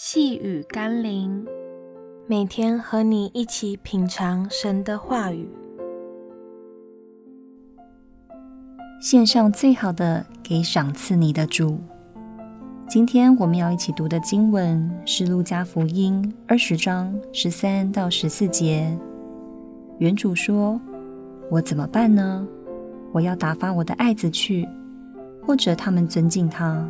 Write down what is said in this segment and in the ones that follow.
细雨甘霖，每天和你一起品尝神的话语，献上最好的给赏赐你的主。今天我们要一起读的经文是《路加福音》二十章十三到十四节。原主说：“我怎么办呢？我要打发我的爱子去，或者他们尊敬他。”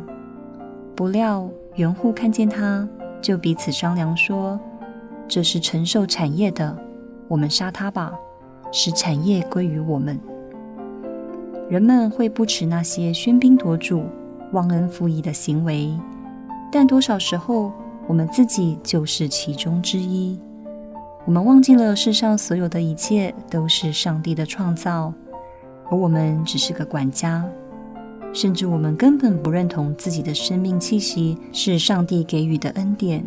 不料园户看见他。就彼此商量说：“这是承受产业的，我们杀他吧，使产业归于我们。”人们会不齿那些喧宾夺主、忘恩负义的行为，但多少时候我们自己就是其中之一。我们忘记了世上所有的一切都是上帝的创造，而我们只是个管家。甚至我们根本不认同自己的生命气息是上帝给予的恩典，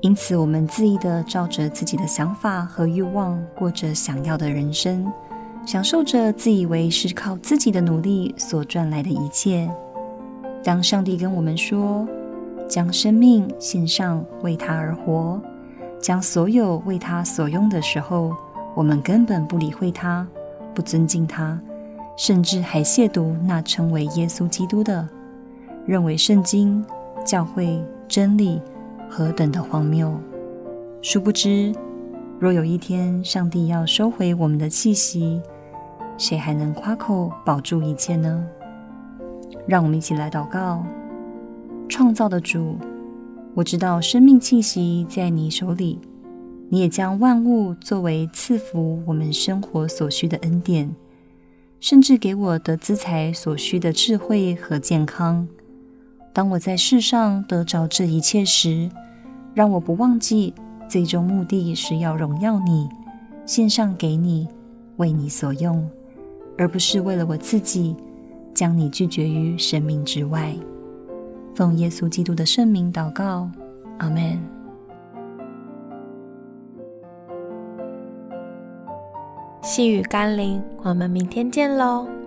因此我们恣意地照着自己的想法和欲望过着想要的人生，享受着自以为是靠自己的努力所赚来的一切。当上帝跟我们说，将生命献上为他而活，将所有为他所用的时候，我们根本不理会他，不尊敬他。甚至还亵渎那称为耶稣基督的，认为圣经、教会、真理何等的荒谬。殊不知，若有一天上帝要收回我们的气息，谁还能夸口保住一切呢？让我们一起来祷告：创造的主，我知道生命气息在你手里，你也将万物作为赐福我们生活所需的恩典。甚至给我得资财所需的智慧和健康。当我在世上得着这一切时，让我不忘记最终目的是要荣耀你，献上给你，为你所用，而不是为了我自己，将你拒绝于生命之外。奉耶稣基督的圣名祷告，阿门。细雨甘霖，我们明天见喽。